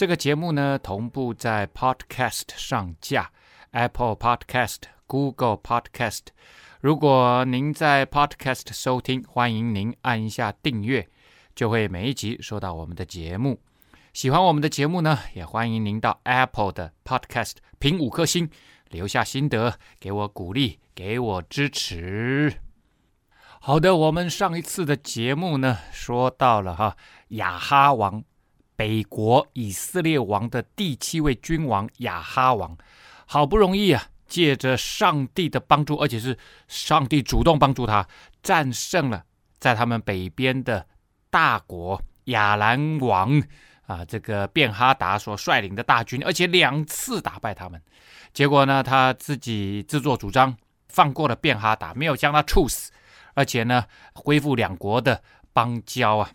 这个节目呢，同步在 Podcast 上架，Apple Podcast、Google Podcast。如果您在 Podcast 收听，欢迎您按一下订阅，就会每一集收到我们的节目。喜欢我们的节目呢，也欢迎您到 Apple 的 Podcast 评五颗星，留下心得，给我鼓励，给我支持。好的，我们上一次的节目呢，说到了哈雅哈王。北国以色列王的第七位君王亚哈王，好不容易啊，借着上帝的帮助，而且是上帝主动帮助他，战胜了在他们北边的大国亚兰王啊，这个便哈达所率领的大军，而且两次打败他们。结果呢，他自己自作主张放过了便哈达，没有将他处死，而且呢，恢复两国的邦交啊。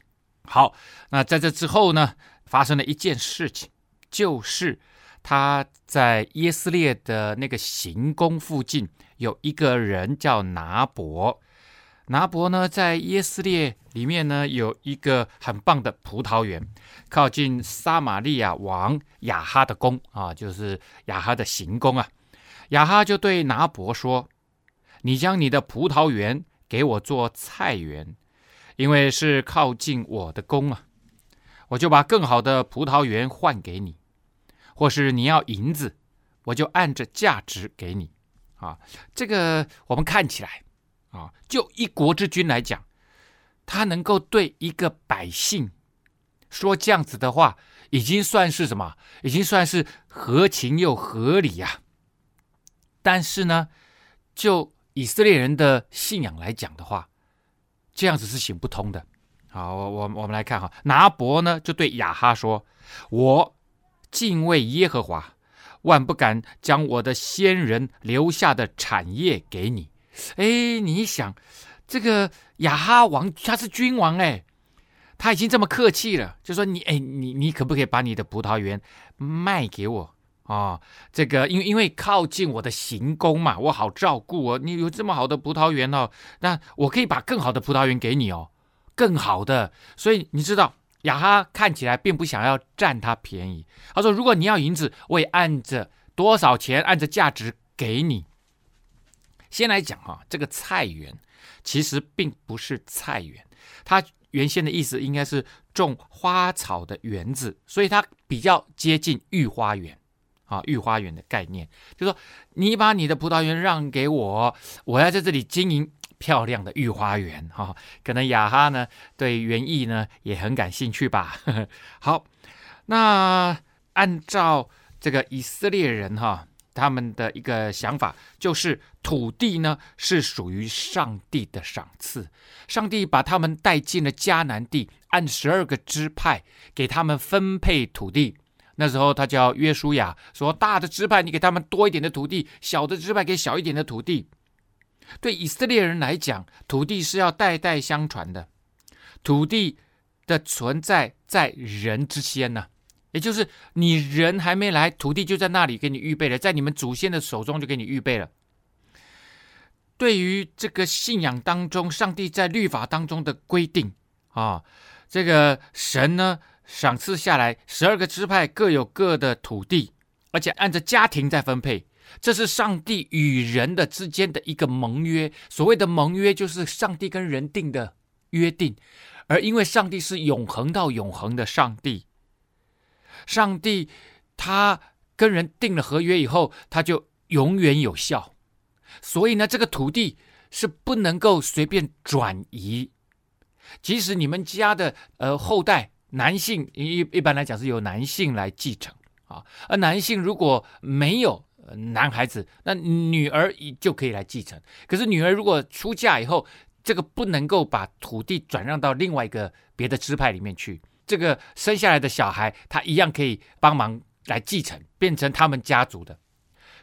好，那在这之后呢，发生了一件事情，就是他在耶斯列的那个行宫附近有一个人叫拿伯。拿伯呢，在耶斯列里面呢，有一个很棒的葡萄园，靠近撒玛利亚王亚哈的宫啊，就是亚哈的行宫啊。亚哈就对拿伯说：“你将你的葡萄园给我做菜园，因为是靠近我的宫啊。”我就把更好的葡萄园换给你，或是你要银子，我就按着价值给你。啊，这个我们看起来，啊，就一国之君来讲，他能够对一个百姓说这样子的话，已经算是什么？已经算是合情又合理呀。但是呢，就以色列人的信仰来讲的话，这样子是行不通的。好，我我我们来看哈，拿伯呢就对亚哈说：“我敬畏耶和华，万不敢将我的先人留下的产业给你。”哎，你想，这个亚哈王他是君王哎，他已经这么客气了，就说你哎，你你可不可以把你的葡萄园卖给我啊？这个因为因为靠近我的行宫嘛，我好照顾哦。你有这么好的葡萄园哦，那我可以把更好的葡萄园给你哦。更好的，所以你知道亚哈看起来并不想要占他便宜。他说：“如果你要银子，我也按着多少钱，按着价值给你。”先来讲哈，这个菜园其实并不是菜园，它原先的意思应该是种花草的园子，所以它比较接近御花园啊，御花园的概念，就说你把你的葡萄园让给我，我要在这里经营。漂亮的御花园哈、哦，可能雅哈呢对园艺呢也很感兴趣吧。好，那按照这个以色列人哈、他们的一个想法就是土地呢是属于上帝的赏赐，上帝把他们带进了迦南地，按十二个支派给他们分配土地。那时候他叫约书亚，说大的支派你给他们多一点的土地，小的支派给小一点的土地。对以色列人来讲，土地是要代代相传的。土地的存在在人之先呢，也就是你人还没来，土地就在那里给你预备了，在你们祖先的手中就给你预备了。对于这个信仰当中，上帝在律法当中的规定啊，这个神呢赏赐下来十二个支派各有各的土地，而且按照家庭在分配。这是上帝与人的之间的一个盟约。所谓的盟约，就是上帝跟人定的约定。而因为上帝是永恒到永恒的上帝，上帝他跟人定了合约以后，他就永远有效。所以呢，这个土地是不能够随便转移。即使你们家的呃后代男性一一般来讲是由男性来继承啊，而男性如果没有。男孩子，那女儿就可以来继承。可是女儿如果出嫁以后，这个不能够把土地转让到另外一个别的支派里面去。这个生下来的小孩，他一样可以帮忙来继承，变成他们家族的。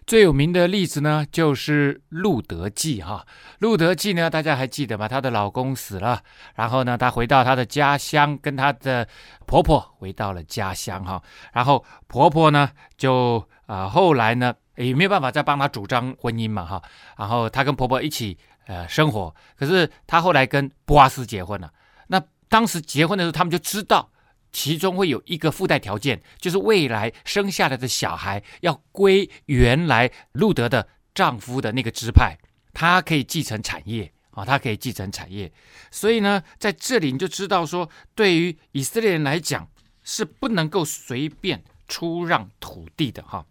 最有名的例子呢，就是路德记哈。路德记呢，大家还记得吗？她的老公死了，然后呢，她回到她的家乡，跟她的婆婆回到了家乡哈。然后婆婆呢，就啊、呃，后来呢，也没有办法再帮她主张婚姻嘛哈。然后她跟婆婆一起呃生活，可是她后来跟波阿斯结婚了。那当时结婚的时候，他们就知道。其中会有一个附带条件，就是未来生下来的小孩要归原来路德的丈夫的那个支派，他可以继承产业啊，他可以继承产业。所以呢，在这里你就知道说，对于以色列人来讲是不能够随便出让土地的哈。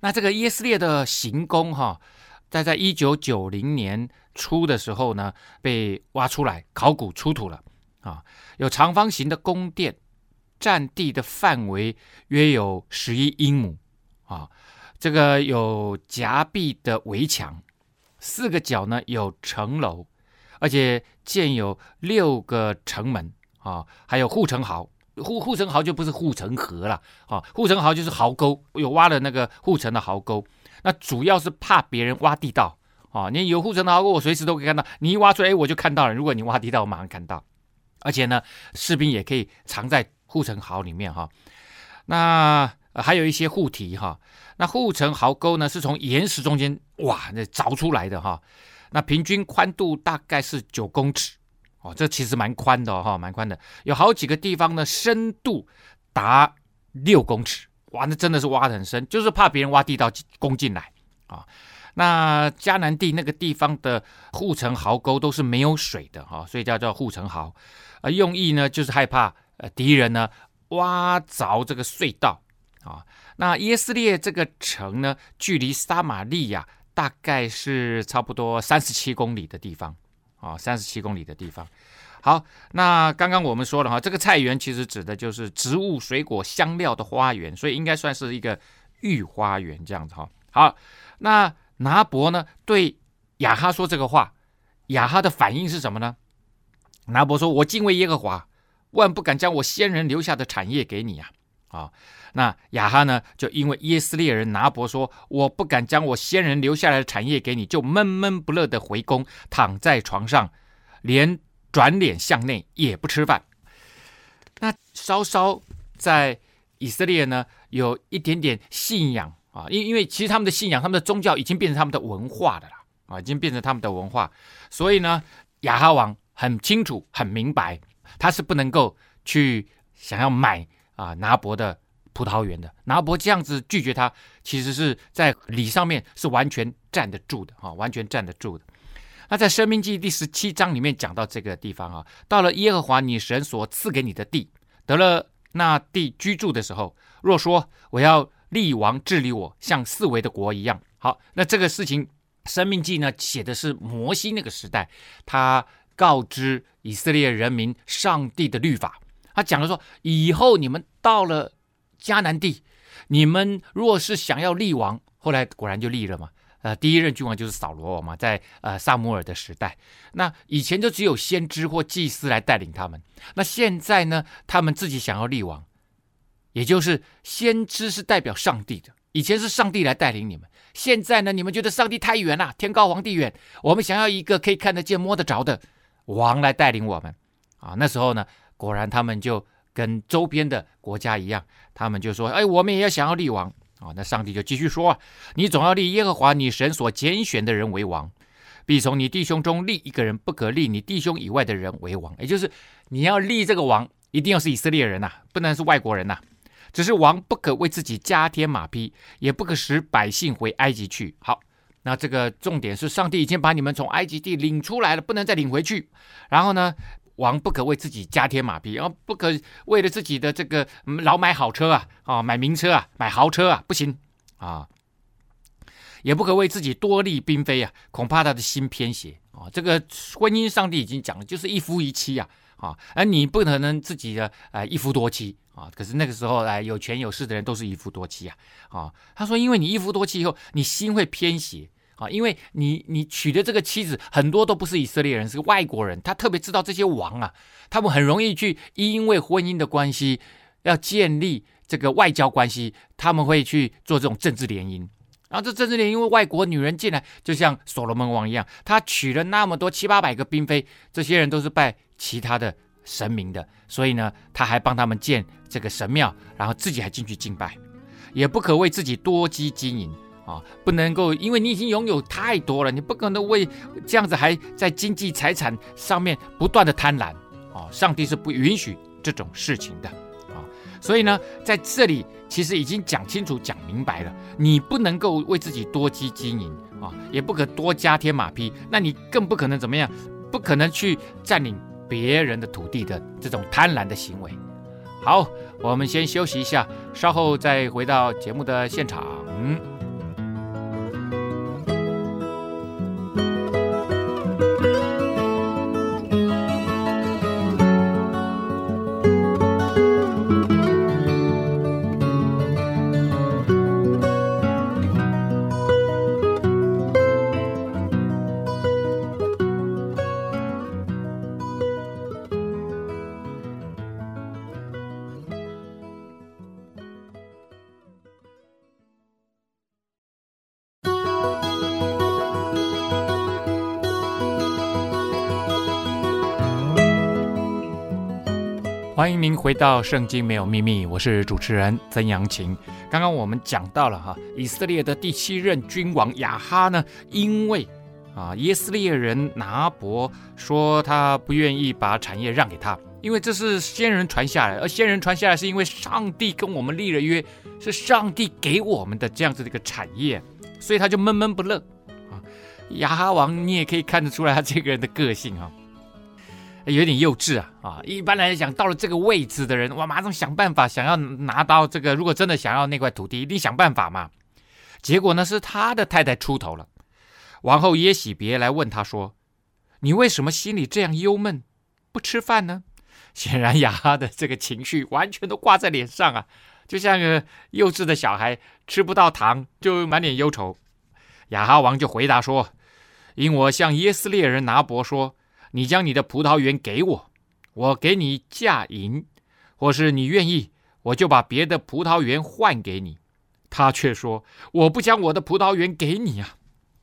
那这个耶斯列的行宫哈，在在一九九零年初的时候呢，被挖出来，考古出土了啊，有长方形的宫殿。占地的范围约有十一英亩，啊，这个有夹壁的围墙，四个角呢有城楼，而且建有六个城门，啊，还有护城壕，护护城壕就不是护城河了，啊，护城壕就是壕沟，有挖了那个护城的壕沟，那主要是怕别人挖地道，啊，你有护城的壕沟，我随时都可以看到，你一挖出来，哎，我就看到了，如果你挖地道，我马上看到，而且呢，士兵也可以藏在。护城壕里面哈，那还有一些护堤哈。那护城壕沟呢，是从岩石中间哇那凿出来的哈。那平均宽度大概是九公尺哦，这其实蛮宽的哈，蛮宽的。有好几个地方呢，深度达六公尺，哇，那真的是挖得很深，就是怕别人挖地道攻进来啊。那迦南地那个地方的护城壕沟都是没有水的哈，所以叫做护城壕啊，用意呢就是害怕。呃，敌人呢挖凿这个隧道啊，那耶斯列这个城呢，距离撒玛利亚大概是差不多三十七公里的地方啊，三十七公里的地方。好，那刚刚我们说了哈，这个菜园其实指的就是植物、水果、香料的花园，所以应该算是一个御花园这样子哈。好，那拿伯呢对亚哈说这个话，亚哈的反应是什么呢？拿伯说：“我敬畏耶和华。”万不敢将我先人留下的产业给你呀！啊，那亚哈呢？就因为耶斯列人拿伯说：“我不敢将我先人留下来的产业给你，就闷闷不乐的回宫，躺在床上，连转脸向内也不吃饭。”那稍稍在以色列呢，有一点点信仰啊，因因为其实他们的信仰，他们的宗教已经变成他们的文化的了啊，已经变成他们的文化，所以呢，亚哈王很清楚、很明白。他是不能够去想要买啊拿伯的葡萄园的。拿伯这样子拒绝他，其实是在理上面是完全站得住的啊，完全站得住的。那在《生命记》第十七章里面讲到这个地方啊，到了耶和华你神所赐给你的地，得了那地居住的时候，若说我要立王治理我，像四围的国一样，好，那这个事情《生命记》呢写的是摩西那个时代，他。告知以色列人民上帝的律法，他讲了说，以后你们到了迦南地，你们若是想要立王，后来果然就立了嘛。呃，第一任君王就是扫罗王嘛，在呃撒母耳的时代，那以前就只有先知或祭司来带领他们。那现在呢，他们自己想要立王，也就是先知是代表上帝的，以前是上帝来带领你们。现在呢，你们觉得上帝太远了，天高皇帝远，我们想要一个可以看得见、摸得着的。王来带领我们啊！那时候呢，果然他们就跟周边的国家一样，他们就说：“哎，我们也要想要立王啊！”那上帝就继续说：“你总要立耶和华你神所拣选的人为王，必从你弟兄中立一个人，不可立你弟兄以外的人为王。”也就是你要立这个王，一定要是以色列人呐，不能是外国人呐。只是王不可为自己加添马匹，也不可使百姓回埃及去。好。那这个重点是，上帝已经把你们从埃及地领出来了，不能再领回去。然后呢，王不可为自己加添马匹，然后不可为了自己的这个老买好车啊，啊，买名车啊，买豪车啊，不行啊，也不可为自己多立嫔妃啊，恐怕他的心偏邪啊。这个婚姻，上帝已经讲了，就是一夫一妻啊，啊，而你不可能自己的呃一夫多妻。啊！可是那个时候，哎，有权有势的人都是一夫多妻啊！啊，他说，因为你一夫多妻以后，你心会偏邪啊，因为你你娶的这个妻子很多都不是以色列人，是外国人。他特别知道这些王啊，他们很容易去因为婚姻的关系，要建立这个外交关系，他们会去做这种政治联姻。然后这政治联姻，因为外国女人进来，就像所罗门王一样，他娶了那么多七八百个嫔妃，这些人都是拜其他的神明的，所以呢，他还帮他们建这个神庙，然后自己还进去敬拜，也不可为自己多积金银啊，不能够，因为你已经拥有太多了，你不可能为这样子还在经济财产上面不断的贪婪啊，上帝是不允许这种事情的。啊所以呢，在这里其实已经讲清楚、讲明白了，你不能够为自己多积金银啊，也不可多加添马匹，那你更不可能怎么样，不可能去占领别人的土地的这种贪婪的行为。好，我们先休息一下，稍后再回到节目的现场。欢迎您回到《圣经没有秘密》，我是主持人曾阳晴。刚刚我们讲到了哈，以色列的第七任君王亚哈呢，因为啊耶斯列人拿伯说他不愿意把产业让给他，因为这是先人传下来，而先人传下来是因为上帝跟我们立了约，是上帝给我们的这样子的一个产业，所以他就闷闷不乐啊。亚哈王你也可以看得出来他这个人的个性啊。有点幼稚啊啊！一般来讲，到了这个位置的人，哇，马上想办法想要拿到这个。如果真的想要那块土地，一定想办法嘛。结果呢，是他的太太出头了。王后耶喜别来问他说：“你为什么心里这样忧闷，不吃饭呢？” 显然雅哈的这个情绪完全都挂在脸上啊，就像个幼稚的小孩吃不到糖就满脸忧愁。雅哈王就回答说：“因我向耶斯列人拿伯说。”你将你的葡萄园给我，我给你价银，或是你愿意，我就把别的葡萄园换给你。他却说：“我不将我的葡萄园给你啊！”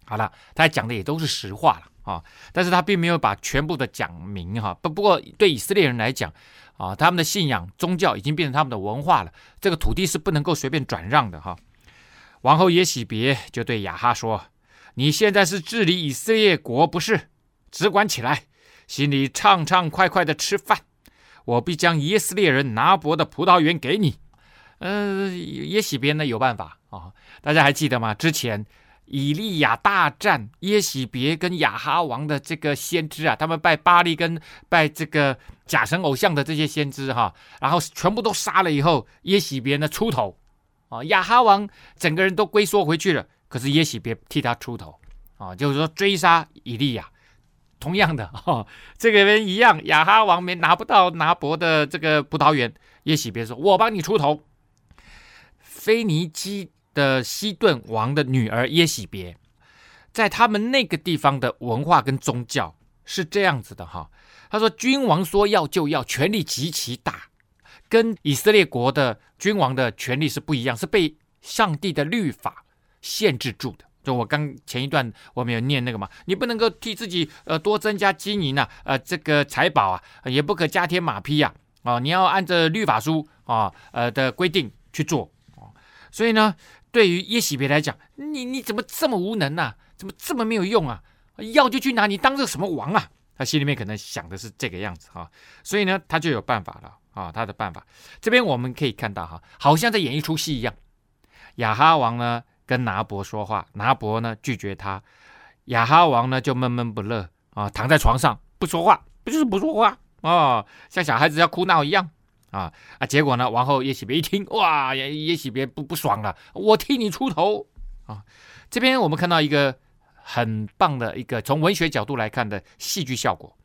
好了，他讲的也都是实话了啊，但是他并没有把全部的讲明哈。不不过对以色列人来讲啊，他们的信仰宗教已经变成他们的文化了，这个土地是不能够随便转让的哈。王后耶喜别就对亚哈说：“你现在是治理以色列国，不是？只管起来。”心里畅畅快快的吃饭，我必将耶斯列人拿伯的葡萄园给你。呃，耶喜别呢有办法啊、大家还记得吗？之前以利亚大战耶喜别跟亚哈王的这个先知啊，他们拜巴力跟拜这个假神偶像的这些先知哈、然后全部都杀了以后，耶喜别呢出头啊，亚哈王整个人都龟缩回去了，可是耶喜别替他出头啊，就是说追杀以利亚。同样的 哈、这个人一样，亚哈王没拿不到拿伯的这个葡萄园，耶喜别说：“我帮你出头。”腓尼基的西顿王的女儿耶喜别，在他们那个地方的文化跟宗教是这样子的哈。他说：“君王说要就要，权力极其大，跟以色列国的君王的权力是不一样，是被上帝的律法限制住的。”就我刚前一段我没有念那个嘛，你不能够替自己呃多增加金银啊，呃这个财宝啊，也不可加添马匹呀，啊，啊，你要按着律法书啊呃的规定去做。所以呢，对于耶喜别来讲，你你怎么这么无能呐，啊？怎么这么没有用啊？要就去拿，你当这什么王啊？他心里面可能想的是这个样子哈，啊。所以呢，他就有办法了啊，他的办法。这边我们可以看到哈，好像在演一出戏一样，亚哈王呢。跟拿伯说话，拿伯呢拒绝他，亚哈王呢就闷闷不乐啊，躺在床上不说话，不就是不说话哦，像小孩子要哭闹一样啊啊！结果呢，王后耶喜别一听，哇，耶耶喜别不不爽了，我替你出头啊！这边我们看到一个很棒的一个从文学角度来看的戏剧效果，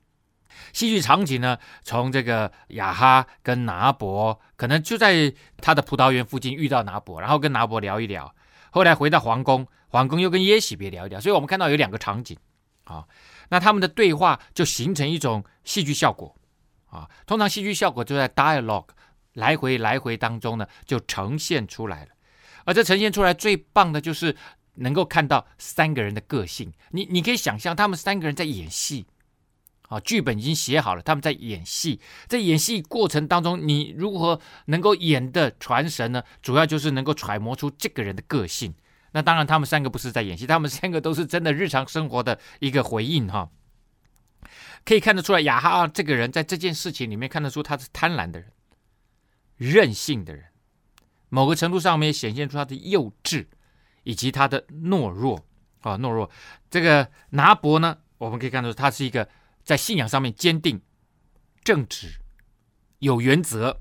戏剧场景呢，从这个雅哈跟拿伯可能就在他的葡萄园附近遇到拿伯，然后跟拿伯聊一聊。后来回到皇宫，皇宫又跟耶喜别聊一聊，所以我们看到有两个场景，啊，那他们的对话就形成一种戏剧效果，啊，通常戏剧效果就在 dialogue 来回来回当中呢，就呈现出来了。而这呈现出来最棒的就是能够看到三个人的个性。你你可以想象，他们三个人在演戏，啊，剧本已经写好了，他们在演戏。在演戏过程当中，你如何能够演的传神呢？主要就是能够揣摩出这个人的个性。那当然，他们三个不是在演戏，他们三个都是真的日常生活的一个回应哈。可以看得出来，雅哈这个人在这件事情里面看得出他是贪婪的人。任性的人，某个程度上面也显现出他的幼稚，以及他的懦弱啊，懦弱。这个拿伯呢，我们可以看出他是一个在信仰上面坚定、正直、有原则、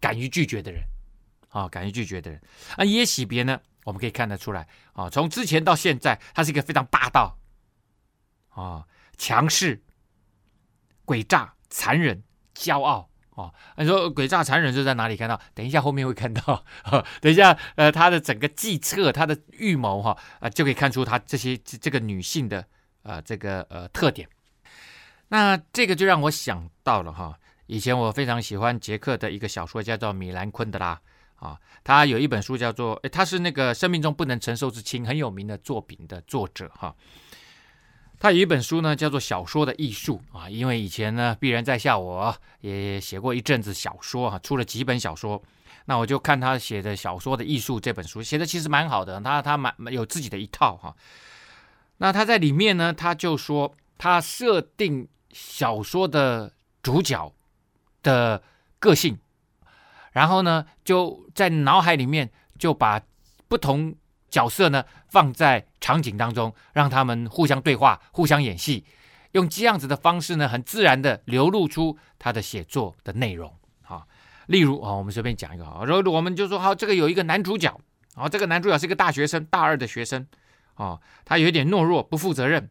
敢于拒绝的人啊，敢于拒绝的人。啊耶洗别呢，我们可以看得出来啊，从之前到现在，他是一个非常霸道啊、强势、诡诈、残忍、骄傲。哦，你说诡诈残忍是在哪里看到？等一下后面会看到。等一下，呃，他的整个计策，他的预谋，哈、啊、就可以看出他这些这，这个女性的呃这个呃特点。那这个就让我想到了哈、以前我非常喜欢捷克的一个小说家叫米兰昆德拉啊、他有一本书叫做，他是那个生命中不能承受之轻很有名的作品的作者哈。他有一本书呢，叫做《小说的艺术》啊，因为以前呢，鄙人在下我也写过一阵子小说哈，出了几本小说，那我就看他写的《小说的艺术》这本书，写的其实蛮好的，他他蛮有自己的一套哈。那他在里面呢，他就说他设定小说的主角的个性，然后呢，就在脑海里面就把不同。角色呢，放在场景当中，让他们互相对话、互相演戏，用这样子的方式呢，很自然的流露出他的写作的内容。啊，例如啊，我们随便讲一个啊，然后我们就说好，这个有一个男主角，啊，这个男主角是一个大学生，大二的学生，啊，他有点懦弱、不负责任，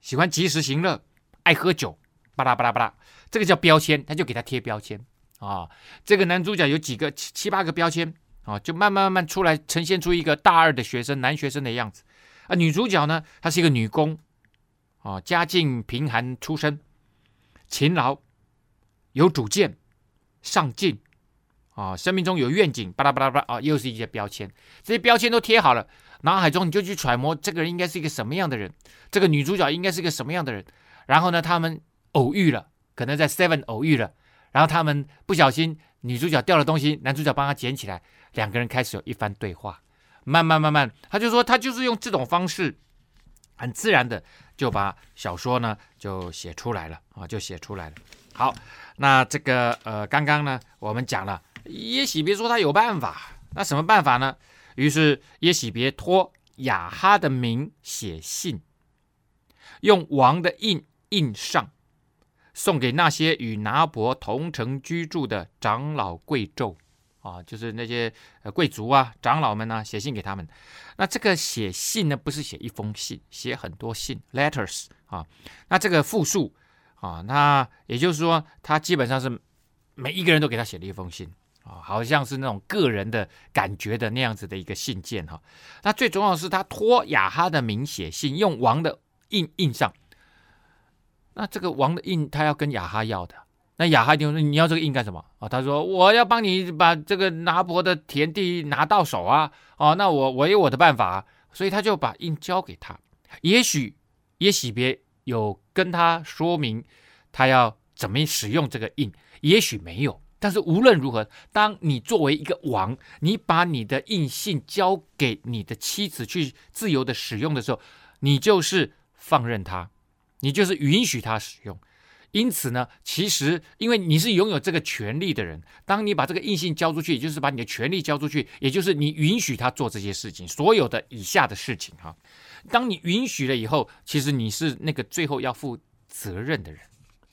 喜欢及时行乐，爱喝酒，巴拉巴拉巴拉，这个叫标签，他就给他贴标签啊。这个男主角有几个七七八个标签。啊，就慢慢慢慢出来，呈现出一个大二的学生，男学生的样子。啊，女主角呢，她是一个女工，啊，家境贫寒出身，勤劳，有主见，上进，啊，生命中有愿景，巴拉巴拉巴拉，啊，又是一些标签。这些标签都贴好了，脑海中你就去揣摩这个人应该是一个什么样的人，这个女主角应该是一个什么样的人。然后呢，他们偶遇了，可能在 Seven 偶遇了，然后他们不小心，女主角掉了东西，男主角帮她捡起来。两个人开始有一番对话，慢慢慢慢，他就说他就是用这种方式，很自然的就把小说呢就写出来了啊，就写出来了。好，那这个呃，刚刚呢我们讲了也许别说他有办法，那什么办法呢？于是耶洗别托亚哈的名写信，用王的印印上，送给那些与拿伯同城居住的长老贵胄。啊，就是那些贵族啊、长老们呢，写信给他们。那这个写信呢，不是写一封信，写很多信 （letters） 啊。那这个复数啊，那也就是说，他基本上是每一个人都给他写了一封信啊，好像是那种个人的感觉的那样子的一个信件哈。那最重要的是，他托雅哈的名写信，用王的印印上。那这个王的印，他要跟雅哈要的。那雅哈就说：“你要这个印干什么啊？”他说：“我要帮你把这个拿伯的田地拿到手啊！哦，那我我有我的办法，所以他就把印交给他。也许耶许别有跟他说明他要怎么使用这个印，也许没有。但是无论如何，当你作为一个王，你把你的印信交给你的妻子去自由的使用的时候，你就是放任他，你就是允许他使用。”因此呢，其实因为你是拥有这个权利的人，当你把这个印信交出去，也就是把你的权利交出去，也就是你允许他做这些事情，所有的以下的事情哈。当你允许了以后，其实你是那个最后要负责任的人，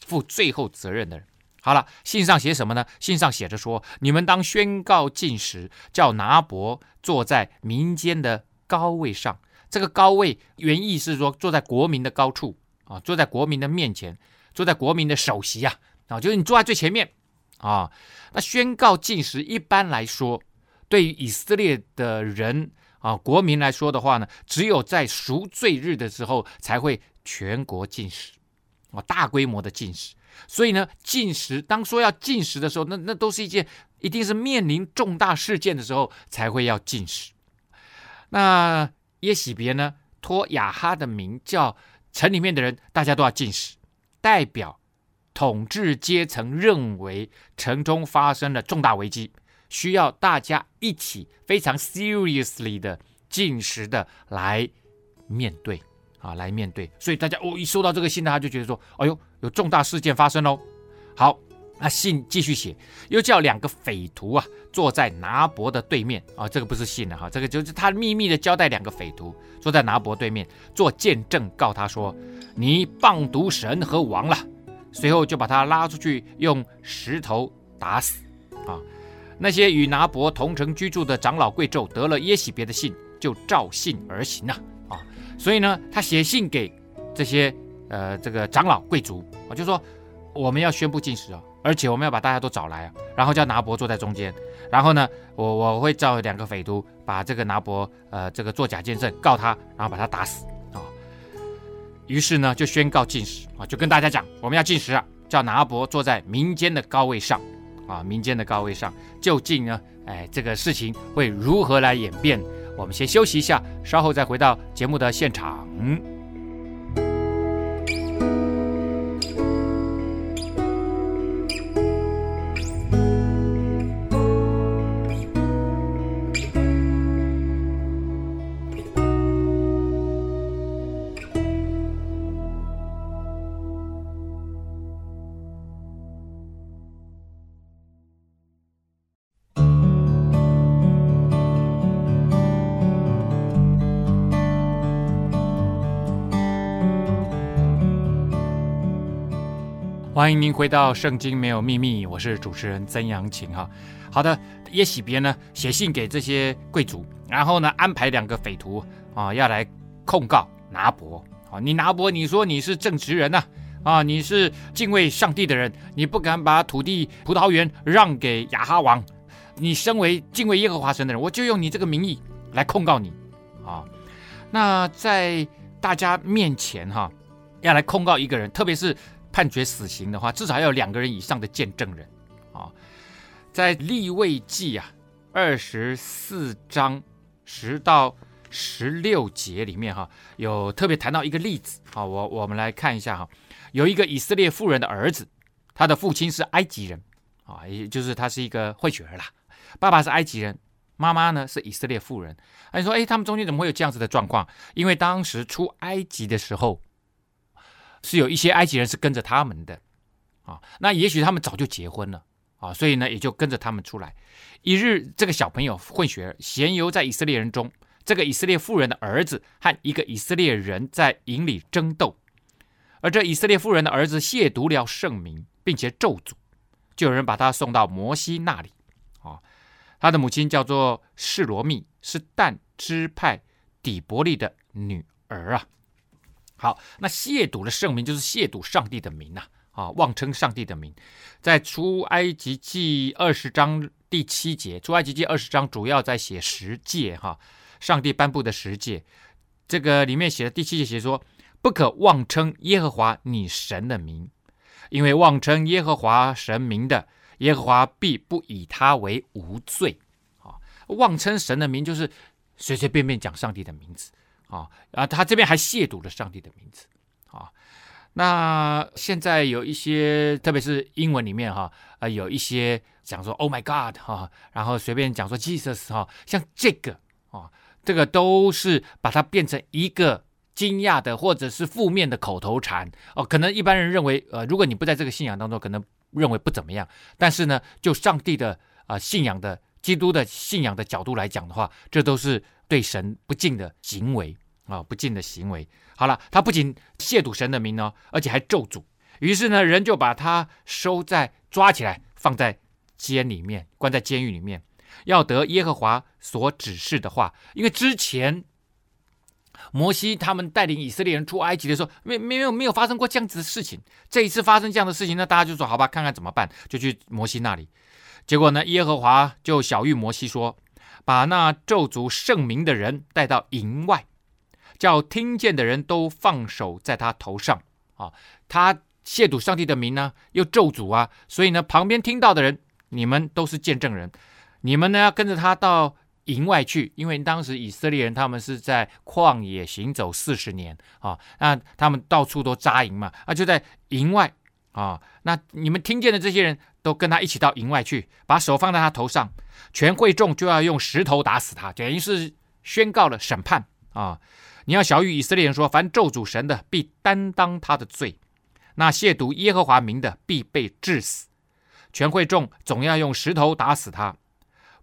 负最后责任的人。好了，信上写什么呢？信上写着说：你们当宣告禁食，叫拿伯坐在民间的高位上。这个高位原意是说坐在国民的高处啊，坐在国民的面前。坐在国民的首席呀，啊，就是你坐在最前面，啊，那宣告禁食，一般来说，对于以色列的人啊，国民来说的话呢，只有在赎罪日的时候才会全国禁食，啊，大规模的禁食。所以呢，进食当说要进食的时候，那那都是一件一定是面临重大事件的时候才会要进食。那耶喜别呢，托雅哈的名叫城里面的人，大家都要进食，代表统治阶层认为城中发生了重大危机，需要大家一起非常 seriously 的进食的来面对啊，来面对。所以大家哦，一收到这个信呢，他就觉得说，哎呦，有重大事件发生喽。好。那信继续写，又叫两个匪徒啊坐在拿伯的对面啊，这个不是信了哈，这个就是他秘密的交代两个匪徒坐在拿伯对面做见证，告他说你谤讟神和王了。随后就把他拉出去，用石头打死啊。那些与拿伯同城居住的长老贵胄得了耶洗别的信，就照信而行了啊。所以呢，他写信给这些呃这个长老贵族啊，就说我们要宣布禁食啊。而且我们要把大家都找来啊，然后叫拿伯坐在中间，然后呢，我我会叫两个匪徒把这个拿伯呃这个作假见证告他，然后把他打死啊。于是呢，就宣告禁食啊，就跟大家讲我们要禁食啊，叫拿伯坐在民间的高位上啊，民间的高位上，究竟呢，哎，这个事情会如何来演变？我们先休息一下，稍后再回到节目的现场。欢迎您回到《圣经没有秘密》，我是主持人曾阳晴哈。好的，耶洗别呢写信给这些贵族，然后呢安排两个匪徒啊要来控告拿伯。啊，你拿伯，你说你是正直人呐，啊，你是敬畏上帝的人，你不敢把土地葡萄园让给亚哈王，你身为敬畏耶和华神的人，我就用你这个名义来控告你。啊，那在大家面前哈，要来控告一个人，特别是。判决死刑的话，至少要有两个人以上的见证人啊。在立位记啊二十四章十到十六节里面哈，有特别谈到一个例子啊。我我们来看一下哈，有一个以色列妇人的儿子，他的父亲是埃及人啊，也就是他是一个混血儿啦。爸爸是埃及人，妈妈呢是以色列妇人。你说，哎，他们中间怎么会有这样子的状况？因为当时出埃及的时候。是有一些埃及人是跟着他们的，啊，那也许他们早就结婚了，啊，所以呢也就跟着他们出来。一日，这个小朋友混血儿闲游在以色列人中，这个以色列妇人的儿子和一个以色列人在营里争斗，而这以色列妇人的儿子亵渎了圣名，并且咒诅，就有人把他送到摩西那里，啊，他的母亲叫做示罗密，是但支派底伯利的女儿啊。好，那亵渎的圣名就是亵渎上帝的名呐，啊，妄称上帝的名，在出埃及记二十章第七节，出埃及记二十章主要在写十诫哈，上帝颁布的十诫，这个里面写的第七节写说，不可妄称耶和华你神的名，因为妄称耶和华神名的，耶和华必不以他为无罪，啊，妄称神的名就是随随便便讲上帝的名字。啊啊！他这边还亵渎了上帝的名字啊。那现在有一些，特别是英文里面哈啊，有一些讲说 “Oh my God” 哈，然后随便讲说 “Jesus” 哈，像这个啊，这个都是把它变成一个惊讶的或者是负面的口头禅哦。可能一般人认为，呃，如果你不在这个信仰当中，可能认为不怎么样。但是呢，就上帝的啊信仰的基督的信仰的角度来讲的话，这都是。对神不敬的行为啊，不敬的行为。好了，他不仅亵渎神的名呢，而且还咒诅。于是呢，人就把他收在抓起来，放在监里面，关在监狱里面，要得耶和华所指示的话。因为之前摩西他们带领以色列人出埃及的时候，没没有没有发生过这样子的事情。这一次发生这样的事情呢，大家就说好吧，看看怎么办，就去摩西那里。结果呢，耶和华就晓諭摩西说。把那咒诅圣名的人带到营外，叫听见的人都放手在他头上。啊！他亵渎上帝的名呢，又咒诅啊，所以呢，旁边听到的人你们都是见证人，你们呢要跟着他到营外去，因为当时以色列人他们是在旷野行走四十年。啊，那他们到处都扎营嘛，啊就在营外。啊，那你们听见的这些人都跟他一起到营外去，把手放在他头上，全会众就要用石头打死他，等于是宣告了审判啊。你要晓諭以色列人说：凡咒诅神的，必担当他的罪；那亵渎耶和华名的，必被治死。全会众总要用石头打死他。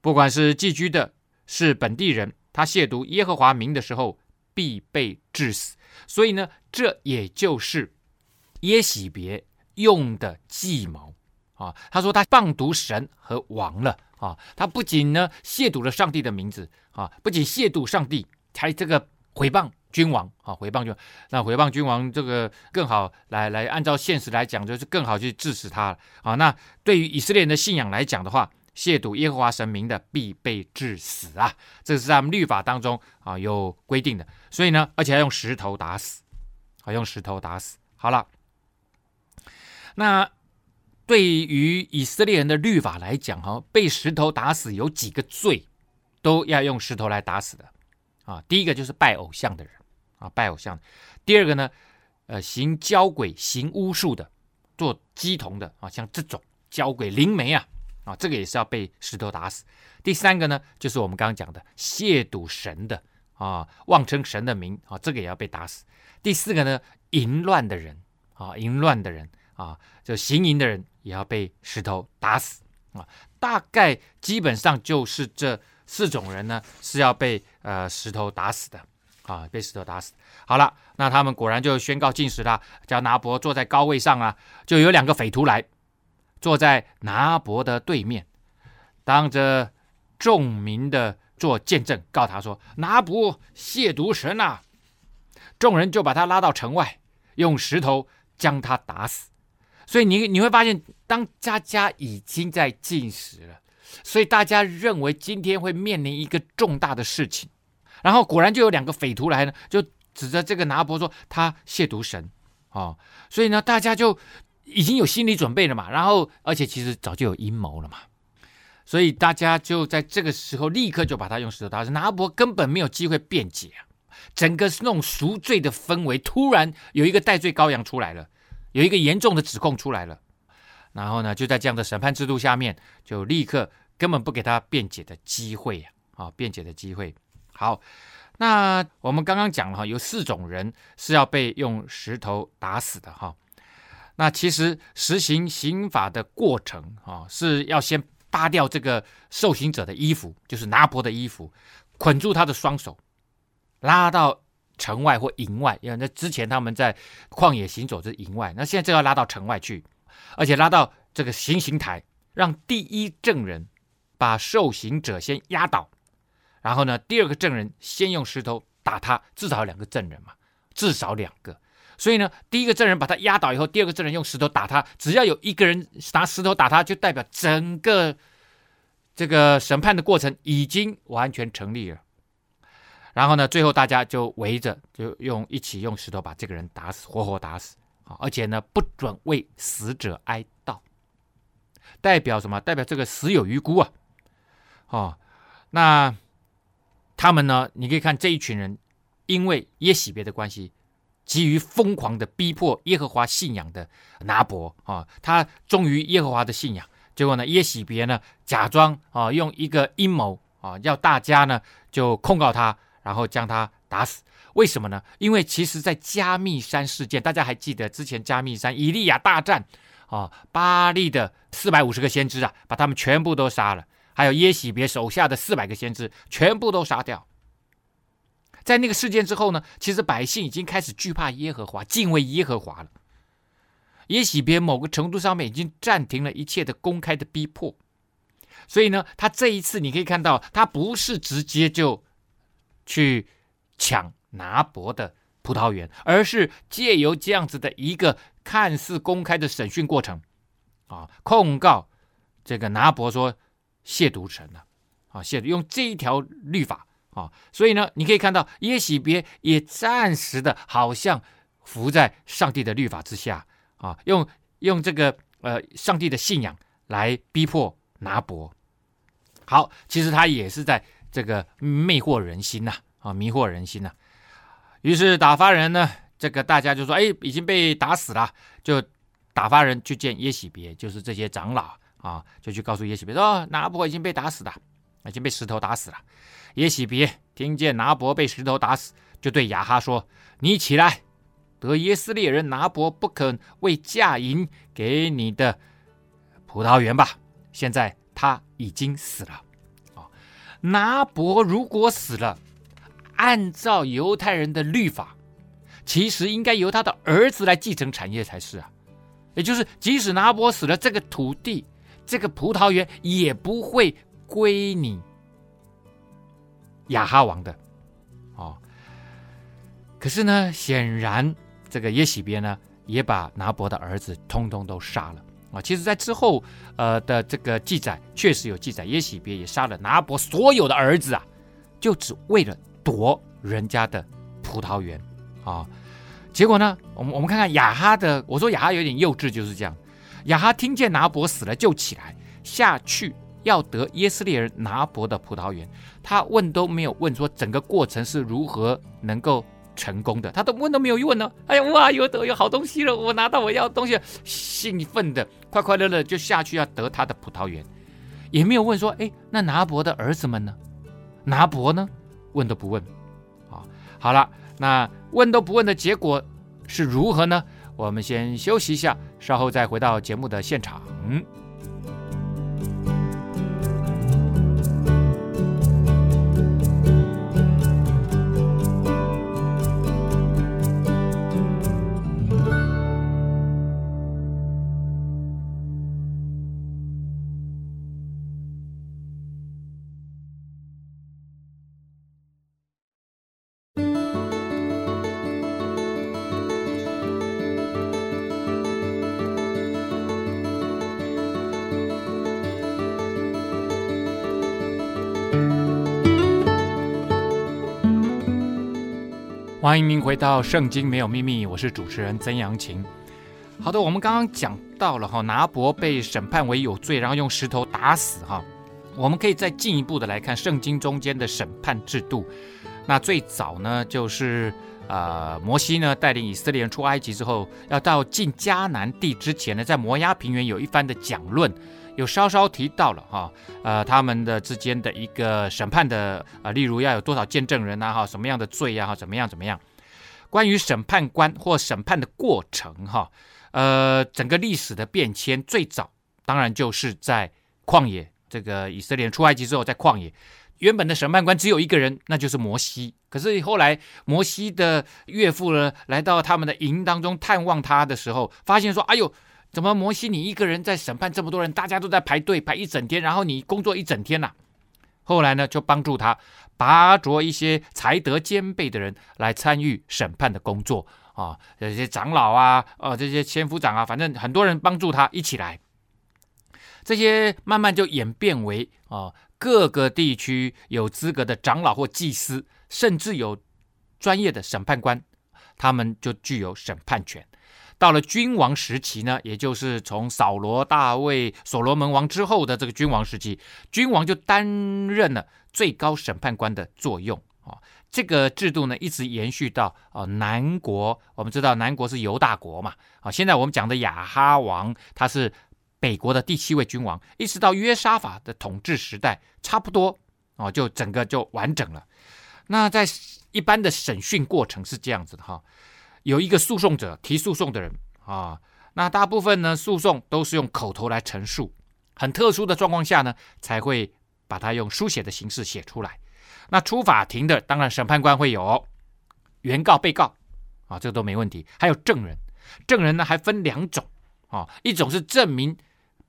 不管是寄居的，是本地人，他亵渎耶和华名的时候，必被治死。所以呢，这也就是耶洗别用的计谋啊。他说他谤讟神和王了啊。他不仅呢亵渎了上帝的名字啊，不仅亵渎上帝，还这个。毁谤君王啊，毁谤君，那毁谤君王这个更好来来按照现实来讲，就是更好去治死他了啊。那对于以色列人的信仰来讲的话，亵渎耶和华神明的必被致死啊，这是在他们律法当中啊有规定的。所以呢，而且要用石头打死，啊，用石头打死。好了，那对于以色列人的律法来讲，哈，被石头打死有几个罪都要用石头来打死的。啊，第一个就是拜偶像的人啊，拜偶像；第二个呢，呃，行交鬼、行巫术的，做乩童的啊，像这种交鬼、灵媒啊，啊，这个也是要被石头打死。第三个呢，就是我们刚刚讲的亵渎神的啊，妄称神的名啊，这个也要被打死。第四个呢，淫乱的人啊，淫乱的人啊，就行淫的人也要被石头打死啊。大概基本上就是这。四种人呢是要被呃石头打死的啊，被石头打死。好了，那他们果然就宣告禁食了，叫拿伯坐在高位上啊，就有两个匪徒来坐在拿伯的对面，当着众民的做见证，告他说拿伯亵渎神啊。众人就把他拉到城外，用石头将他打死。所以你你会发现，当家家已经在进食了。所以大家认为今天会面临一个重大的事情，然后果然就有两个匪徒来呢，就指着这个拿伯说他亵渎神啊、哦，所以呢大家就已经有心理准备了嘛，然后而且其实早就有阴谋了嘛，所以大家就在这个时候立刻就把他用石头打死，拿伯根本没有机会辩解，整个是那种赎罪的氛围，突然有一个代罪羔羊出来了，有一个严重的指控出来了，然后呢就在这样的审判制度下面，就立刻。根本不给他辩解的机会呀！啊，辩解的机会。好，那我们刚刚讲了哈，有四种人是要被用石头打死的哈。那其实实行刑法的过程啊，是要先扒掉这个受刑者的衣服，就是拿破的衣服，捆住他的双手，拉到城外或营外。因为那之前他们在旷野行走是营外，那现在就要拉到城外去，而且拉到这个行刑台，让第一证人。把受刑者先压倒，然后呢，第二个证人先用石头打他，至少两个证人嘛，至少两个。所以呢，第一个证人把他压倒以后，第二个证人用石头打他，只要有一个人拿石头打他，就代表整个这个审判的过程已经完全成立了。然后呢，最后大家就围着，就用一起用石头把这个人打死，活活打死啊！而且呢，不准为死者哀悼，代表什么？代表这个死有余辜啊！哦，那他们呢？你可以看这一群人，因为耶洗别的关系，急于疯狂的逼迫耶和华信仰的拿伯啊、哦，他忠于耶和华的信仰。结果呢，耶洗别呢，假装啊、哦，用一个阴谋啊，要大家呢就控告他，然后将他打死。为什么呢？因为其实，在加密山事件，大家还记得之前加密山以利亚大战啊、巴力的四百五十个先知啊，把他们全部都杀了。还有耶洗别手下的四百个先知，全部都杀掉。在那个事件之后呢，其实百姓已经开始惧怕耶和华，敬畏耶和华了。耶洗别某个程度上面已经暂停了一切的公开的逼迫，所以呢，他这一次你可以看到，他不是直接就去抢拿伯的葡萄园，而是借由这样子的一个看似公开的审讯过程，啊，控告这个拿伯说。亵渎神了，啊，亵渎用这一条律法啊，所以呢，你可以看到耶洗别也暂时的，好像服在上帝的律法之下啊，用用这个呃上帝的信仰来逼迫拿伯。好，其实他也是在这个魅惑人心呐，啊，迷惑人心呐。于是打发人呢，这个大家就说，哎，已经被打死了，就打发人去见耶洗别，就是这些长老啊，就去告诉耶洗别说，拿伯已经被打死了，已经被石头打死了。耶洗别听见拿伯被石头打死，就对亚哈说：“你起来，得耶斯列人拿伯不肯为嫁银给你的葡萄园吧。现在他已经死了。拿伯如果死了，按照犹太人的律法，其实应该由他的儿子来继承产业才是啊。也就是，即使拿伯死了，这个土地、这个葡萄园也不会归你。”亚哈王的，哦，可是呢，显然这个耶洗别呢，也把拿伯的儿子通通都杀了啊。其实，在之后呃的这个记载，确实有记载，耶洗别也杀了拿伯所有的儿子啊，就只为了夺人家的葡萄园啊。结果呢，我们我们看看亚哈的，我说亚哈有点幼稚，就是这样。亚哈听见拿伯死了，就起来下去。要得耶斯列人拿伯的葡萄园，他问都没有问说整个过程是如何能够成功的，他都问都没有问呢。哎呀，哇，有得有好东西了，我拿到我要的东西，兴奋的快快乐乐就下去要得他的葡萄园，也没有问说，哎，那拿伯的儿子们呢？拿伯呢？问都不问。啊，好了，那问都不问的结果是如何呢？我们先休息一下，稍后再回到节目的现场。欢迎您回到《圣经没有秘密》，我是主持人曾阳晴。好的，我们刚刚讲到了哈，拿伯被审判为有罪，然后用石头打死哈。我们可以再进一步的来看圣经中间的审判制度。那最早呢，就是呃摩西呢带领以色列人出埃及之后，要到进迦南地之前呢，在摩押平原有一番的讲论。有稍稍提到了哈，呃，他们的之间的一个审判的啊、例如要有多少见证人呐哈，什么样的罪呀哈，怎么样怎么样？关于审判官或审判的过程哈，呃，整个历史的变迁最早当然就是在旷野，这个以色列出埃及之后，在旷野，原本的审判官只有一个人，那就是摩西。可是后来摩西的岳父呢，来到他们的营当中探望他的时候，发现说，哎呦。怎么摩西你一个人在审判这么多人，大家都在排队排一整天，然后你工作一整天呐、后来呢，就帮助他拔擢一些才德兼备的人来参与审判的工作啊，这些长老啊，呃，这些千夫长啊，反正很多人帮助他一起来。这些慢慢就演变为啊，各个地区有资格的长老或祭司，甚至有专业的审判官，他们就具有审判权。到了君王时期呢，也就是从扫罗、大卫、所罗门王之后的这个君王时期，君王就担任了最高审判官的作用啊。这个制度呢，一直延续到啊南国。我们知道南国是犹大国嘛，啊，现在我们讲的亚哈王，他是北国的第七位君王，一直到约沙法的统治时代，差不多哦，就整个就完整了。那在一般的审讯过程是这样子的哈。有一个诉讼者提诉讼的人啊，那大部分呢诉讼都是用口头来陈述，很特殊的状况下呢才会把它用书写的形式写出来。那出法庭的当然审判官会有原告、被告啊，这个都没问题。还有证人，证人呢还分两种啊，一种是证明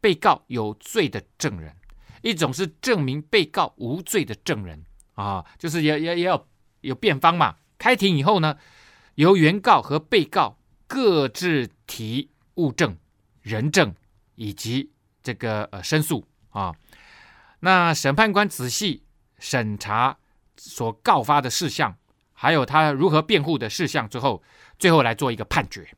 被告有罪的证人，一种是证明被告无罪的证人啊，就是也也也有有辩方嘛。开庭以后呢，由原告和被告各自提物证、人证以及这个呃申诉啊，那审判官仔细审查所告发的事项，还有他如何辩护的事项之后，最后来做一个判决。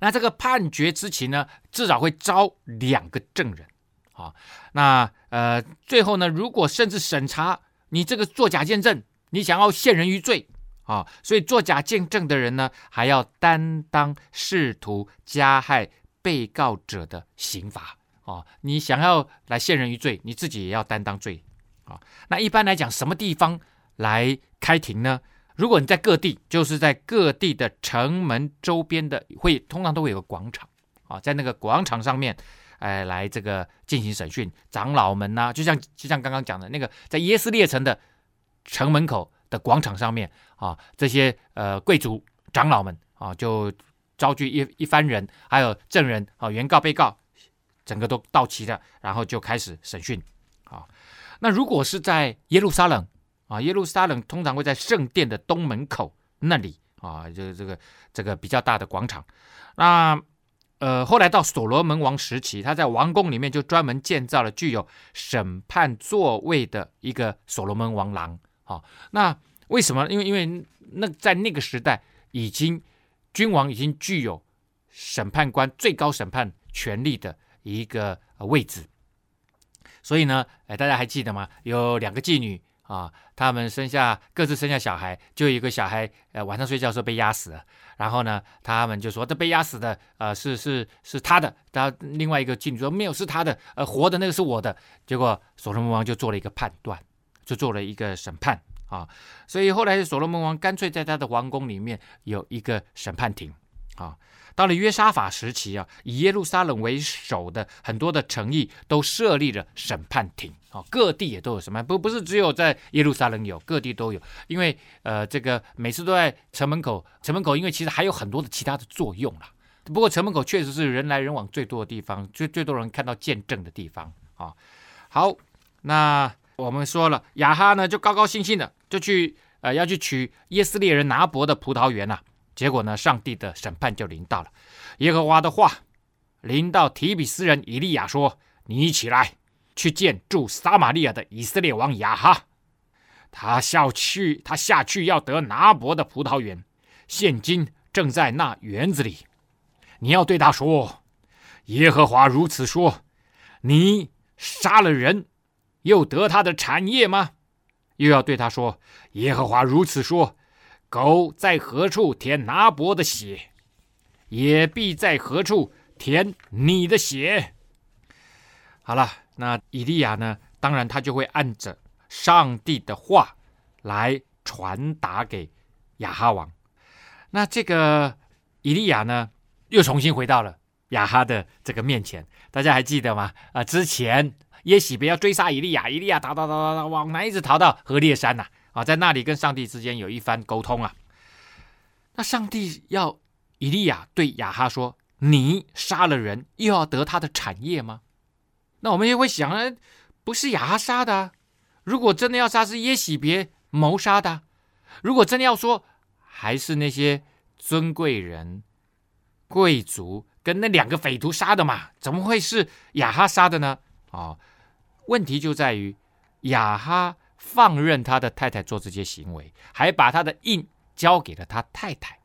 那这个判决之前呢，至少会招两个证人啊。那呃，最后呢，如果甚至审查你这个作假见证，你想要陷人于罪啊，所以作假见证的人呢，还要担当试图加害被告者的刑罚啊。你想要来陷人于罪，你自己也要担当罪啊。那一般来讲，什么地方来开庭呢？如果你在各地，就是在各地的城门周边的会，通常都会有个广场啊，在那个广场上面，哎，来这个进行审讯，长老们呐，就像就像刚刚讲的那个，在耶斯列城的城门口的广场上面啊，这些呃贵族长老们啊，就召集一一番人，还有证人啊，原告、被告，整个都到齐了，然后就开始审讯啊。那如果是在耶路撒冷。啊，耶路撒冷通常会在圣殿的东门口那里啊，就是这个这个比较大的广场。那呃，后来到所罗门王时期，他在王宫里面就专门建造了具有审判座位的一个所罗门王廊。好，那为什么？因为因为那在那个时代，已经君王已经具有审判官最高审判权力的一个位置。所以呢，哎，大家还记得吗？有两个妓女。啊，他们生下各自生下小孩，就有一个小孩，呃，晚上睡觉的时候被压死了。然后呢，他们就说这被压死的，呃，是是是他的。然后另外一个妓女说没有，是他的，呃，活的那个是我的。结果所罗门王就做了一个判断，就做了一个审判啊。所以后来所罗门王干脆在他的王宫里面有一个审判庭啊。到了约沙法时期啊，以耶路撒冷为首的很多的城邑都设立了审判庭啊，各地也都有审判，不不是只有在耶路撒冷有，各地都有。因为呃，这个每次都在城门口，城门口因为其实还有很多的其他的作用啦。不过城门口确实是人来人往最多的地方，最最多人看到见证的地方啊。好，那我们说了，亚哈呢就高高兴兴的就去呃要去取耶斯列人拿伯的葡萄园呐。结果呢，上帝的审判就临到了。耶和华的话临到提比斯人以利亚说：“你起来，去见住撒玛利亚的以色列王亚哈。他下去，他下去要得拿伯的葡萄园，现今正在那园子里。你要对他说：耶和华如此说：你杀了人，又得他的产业吗？又要对他说：耶和华如此说。”狗在何处舔拿伯的血，也必在何处舔你的血。好了，那以利亚呢？当然，他就会按着上帝的话来传达给亚哈王。那这个以利亚呢，又重新回到了亚哈的这个面前。大家还记得吗？啊，之前耶洗别要追杀以利亚，以利亚逃逃逃逃逃，往南一直逃到何烈山呐、啊。啊，在那里跟上帝之间有一番沟通啊。那上帝要以利亚对亚哈说：“你杀了人，又要得他的产业吗？”那我们也会想啊，不是亚哈杀的。如果真的要杀，是耶洗别谋杀的。如果真的要说，还是那些尊贵人、贵族跟那两个匪徒杀的嘛？怎么会是亚哈杀的呢？啊，问题就在于亚哈。放任他的太太做这些行为，还把他的印交给了他太太，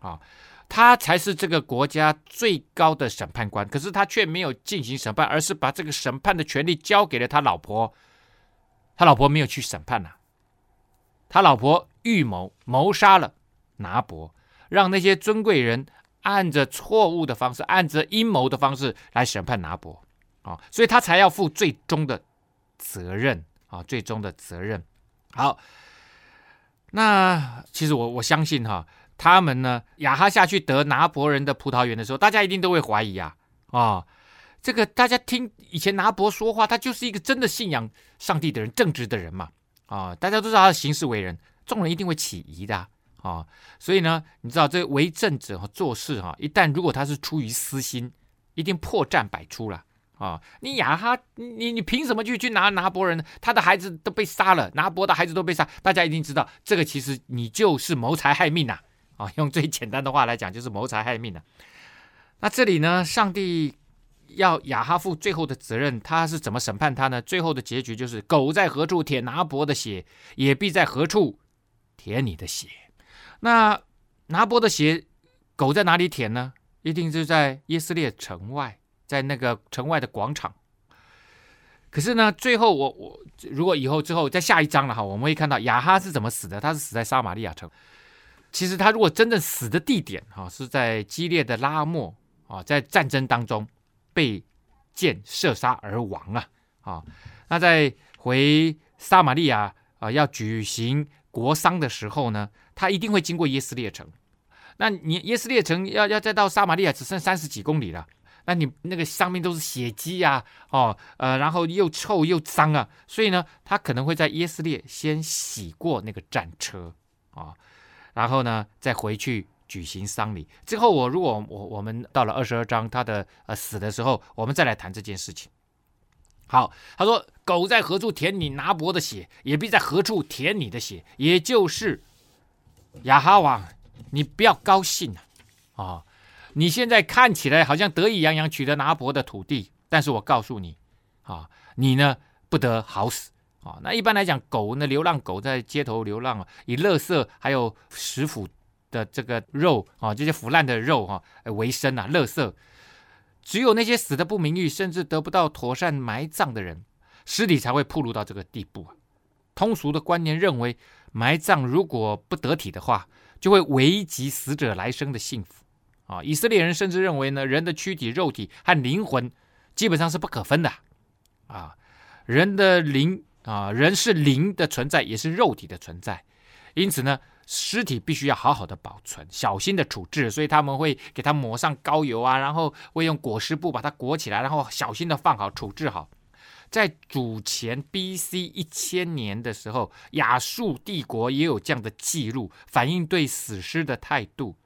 啊，他才是这个国家最高的审判官。可是他却没有进行审判，而是把这个审判的权利交给了他老婆。他老婆没有去审判呐，他老婆预谋谋杀了拿伯，让那些尊贵人按着错误的方式，按着阴谋的方式来审判拿伯，啊，所以他才要负最终的责任。啊，最终的责任。好，那其实我我相信哈，他们呢，亚哈下去得拿伯人的葡萄园的时候，大家一定都会怀疑啊啊，这个大家听以前拿伯说话，他就是一个真的信仰上帝的人，正直的人嘛啊，大家都知道他的行事为人，众人一定会起疑的啊。所以呢，你知道这为政者哈做事哈，一旦如果他是出于私心，一定破绽百出了。啊、你亚哈，你你凭什么去去拿拿伯人呢？他的孩子都被杀了，拿伯的孩子都被杀，大家一定知道，这个其实你就是谋财害命呐！啊、用最简单的话来讲，就是谋财害命呐。那这里呢，上帝要亚哈负最后的责任，他是怎么审判他呢？最后的结局就是：狗在何处舔拿伯的血，也必在何处舔你的血。那拿伯的血，狗在哪里舔呢？一定是在耶斯列城外。在那个城外的广场，可是呢，最后我我如果以后之后在下一章了哈，我们会看到雅哈是怎么死的。他是死在撒玛利亚城。其实他如果真正死的地点哈，是在激烈的拉末啊，在战争当中被箭射杀而亡啊啊。那在回撒玛利亚啊要举行国丧的时候呢，他一定会经过耶斯列城。那你耶斯列城要要再到撒玛利亚只剩三十几公里了。那你那个上面都是血迹呀，哦，呃，然后又臭又脏啊，所以呢，他可能会在耶斯列先洗过那个战车啊，然后呢，再回去举行丧礼。之后，我如果我我们到了二十二章，他的呃死的时候，我们再来谈这件事情。好，他说：“狗在何处舔你拿伯的血，也必在何处舔你的血。”也就是亚哈王，你不要高兴啊，啊。你现在看起来好像得意洋洋取得拿伯的土地，但是我告诉你，啊，你呢不得好死啊！那一般来讲，狗呢，流浪狗在街头流浪啊，以垃圾还有食腐的这个肉啊，这些腐烂的肉哈为生啊，垃圾。只有那些死的不名誉，甚至得不到妥善埋葬的人，尸体才会暴露到这个地步啊。通俗的观念认为，埋葬如果不得体的话，就会危及死者来生的幸福。啊，以色列人甚至认为呢，人的躯体、肉体和灵魂基本上是不可分的。啊，人的灵啊，人是灵的存在，也是肉体的存在。因此呢，尸体必须要好好的保存，小心的处置。所以他们会给它抹上膏油啊，然后会用裹尸布把它裹起来，然后小心的放好、处置好。在主前 B.C. 一千年的时候，亚述帝国也有这样的记录，反映对死尸的态度。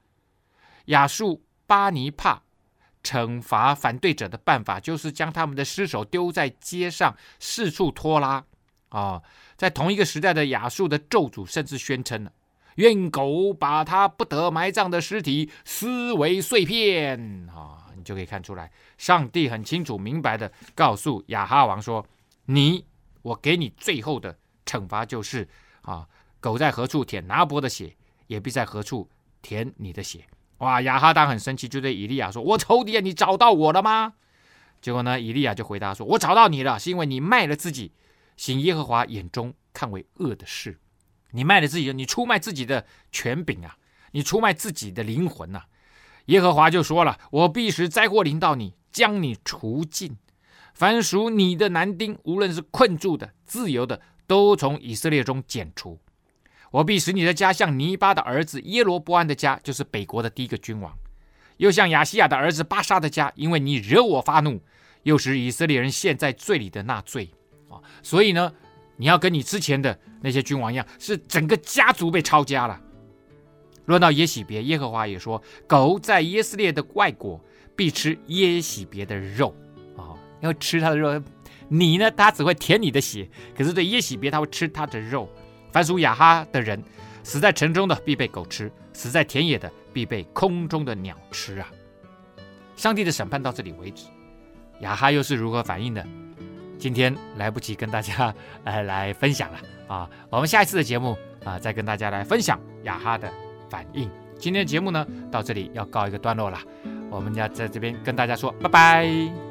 亚述巴尼帕惩罚反对者的办法，就是将他们的尸首丢在街上，四处拖拉。啊、在同一个时代的亚述的咒诅，甚至宣称了：愿狗把他不得埋葬的尸体撕为碎片。啊、你就可以看出来，上帝很清楚明白的告诉亚哈王说：你，我给你最后的惩罚就是啊，狗在何处舔拿伯的血，也必在何处舔你的血。哇！亚哈当很生气，就对以利亚说：“我仇敌，你找到我了吗？”结果呢，以利亚就回答说：“我找到你了，是因为你卖了自己，行耶和华眼中看为恶的事。你卖了自己，你出卖自己的权柄啊，你出卖自己的灵魂啊。耶和华就说了：我必使灾祸临到你，将你除尽。凡属你的男丁，无论是困住的、自由的，都从以色列中剪除。”我必使你的家像尼巴的儿子耶罗波安的家，就是北国的第一个君王；又像亚西亚的儿子巴沙的家，因为你惹我发怒，又使以色列人陷在罪里的那罪啊！所以呢，你要跟你之前的那些君王一样，是整个家族被抄家了。论到耶洗别，耶和华也说：狗在耶斯列的外国必吃耶洗别的肉啊，要吃他的肉。你呢，他只会舔你的血，可是对耶洗别，他会吃他的肉。凡属亚哈的人，死在城中的必被狗吃，死在田野的必被空中的鸟吃啊！上帝的审判到这里为止，亚哈又是如何反应的？今天来不及跟大家呃来分享了啊！我们下一次的节目啊，再跟大家来分享亚哈的反应。今天的节目呢，到这里要告一个段落了，我们要在这边跟大家说拜拜。